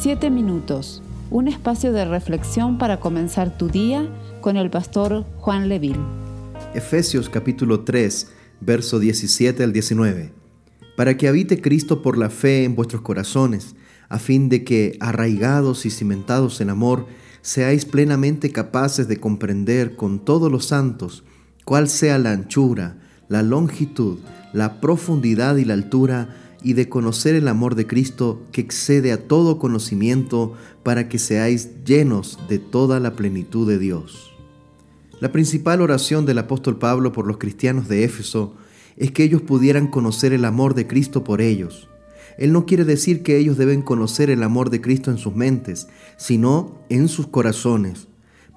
Siete minutos, un espacio de reflexión para comenzar tu día con el pastor Juan Leville. Efesios capítulo 3, verso 17 al 19. Para que habite Cristo por la fe en vuestros corazones, a fin de que, arraigados y cimentados en amor, seáis plenamente capaces de comprender con todos los santos cuál sea la anchura, la longitud, la profundidad y la altura, y de conocer el amor de Cristo que excede a todo conocimiento, para que seáis llenos de toda la plenitud de Dios. La principal oración del apóstol Pablo por los cristianos de Éfeso es que ellos pudieran conocer el amor de Cristo por ellos. Él no quiere decir que ellos deben conocer el amor de Cristo en sus mentes, sino en sus corazones.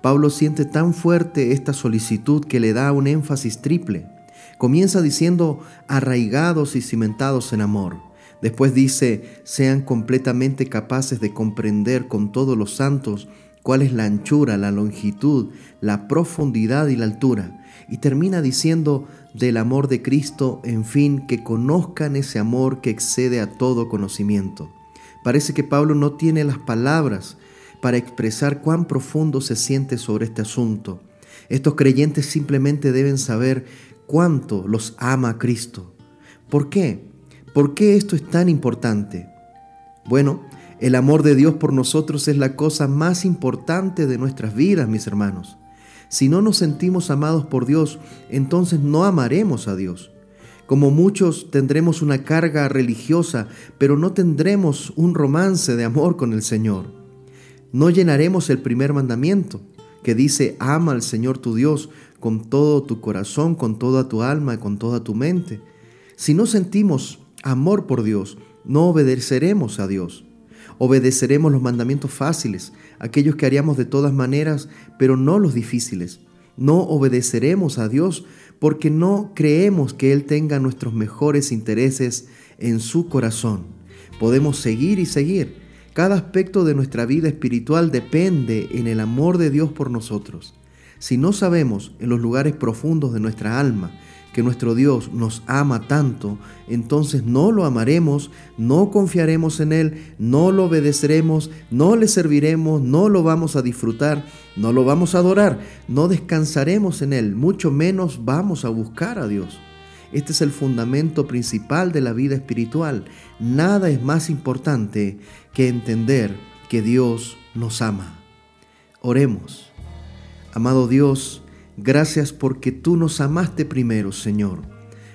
Pablo siente tan fuerte esta solicitud que le da un énfasis triple. Comienza diciendo arraigados y cimentados en amor. Después dice, sean completamente capaces de comprender con todos los santos cuál es la anchura, la longitud, la profundidad y la altura. Y termina diciendo del amor de Cristo, en fin, que conozcan ese amor que excede a todo conocimiento. Parece que Pablo no tiene las palabras para expresar cuán profundo se siente sobre este asunto. Estos creyentes simplemente deben saber cuánto los ama Cristo. ¿Por qué? ¿Por qué esto es tan importante? Bueno, el amor de Dios por nosotros es la cosa más importante de nuestras vidas, mis hermanos. Si no nos sentimos amados por Dios, entonces no amaremos a Dios. Como muchos tendremos una carga religiosa, pero no tendremos un romance de amor con el Señor. No llenaremos el primer mandamiento, que dice, ama al Señor tu Dios con todo tu corazón, con toda tu alma y con toda tu mente. Si no sentimos amor por Dios, no obedeceremos a Dios. Obedeceremos los mandamientos fáciles, aquellos que haríamos de todas maneras, pero no los difíciles. No obedeceremos a Dios porque no creemos que Él tenga nuestros mejores intereses en su corazón. Podemos seguir y seguir. Cada aspecto de nuestra vida espiritual depende en el amor de Dios por nosotros. Si no sabemos en los lugares profundos de nuestra alma que nuestro Dios nos ama tanto, entonces no lo amaremos, no confiaremos en Él, no lo obedeceremos, no le serviremos, no lo vamos a disfrutar, no lo vamos a adorar, no descansaremos en Él, mucho menos vamos a buscar a Dios. Este es el fundamento principal de la vida espiritual. Nada es más importante que entender que Dios nos ama. Oremos. Amado Dios, gracias porque tú nos amaste primero, Señor.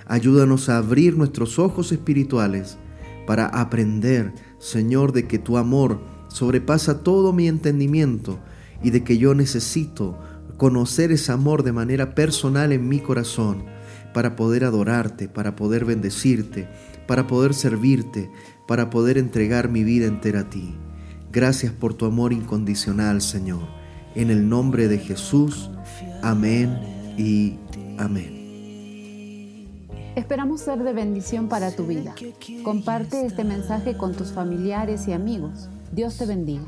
Ayúdanos a abrir nuestros ojos espirituales para aprender, Señor, de que tu amor sobrepasa todo mi entendimiento y de que yo necesito conocer ese amor de manera personal en mi corazón para poder adorarte, para poder bendecirte, para poder servirte, para poder entregar mi vida entera a ti. Gracias por tu amor incondicional, Señor. En el nombre de Jesús, amén y amén. Esperamos ser de bendición para tu vida. Comparte este mensaje con tus familiares y amigos. Dios te bendiga.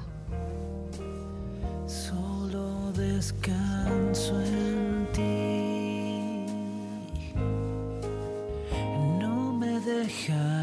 Solo descanso en ti. No me dejarás.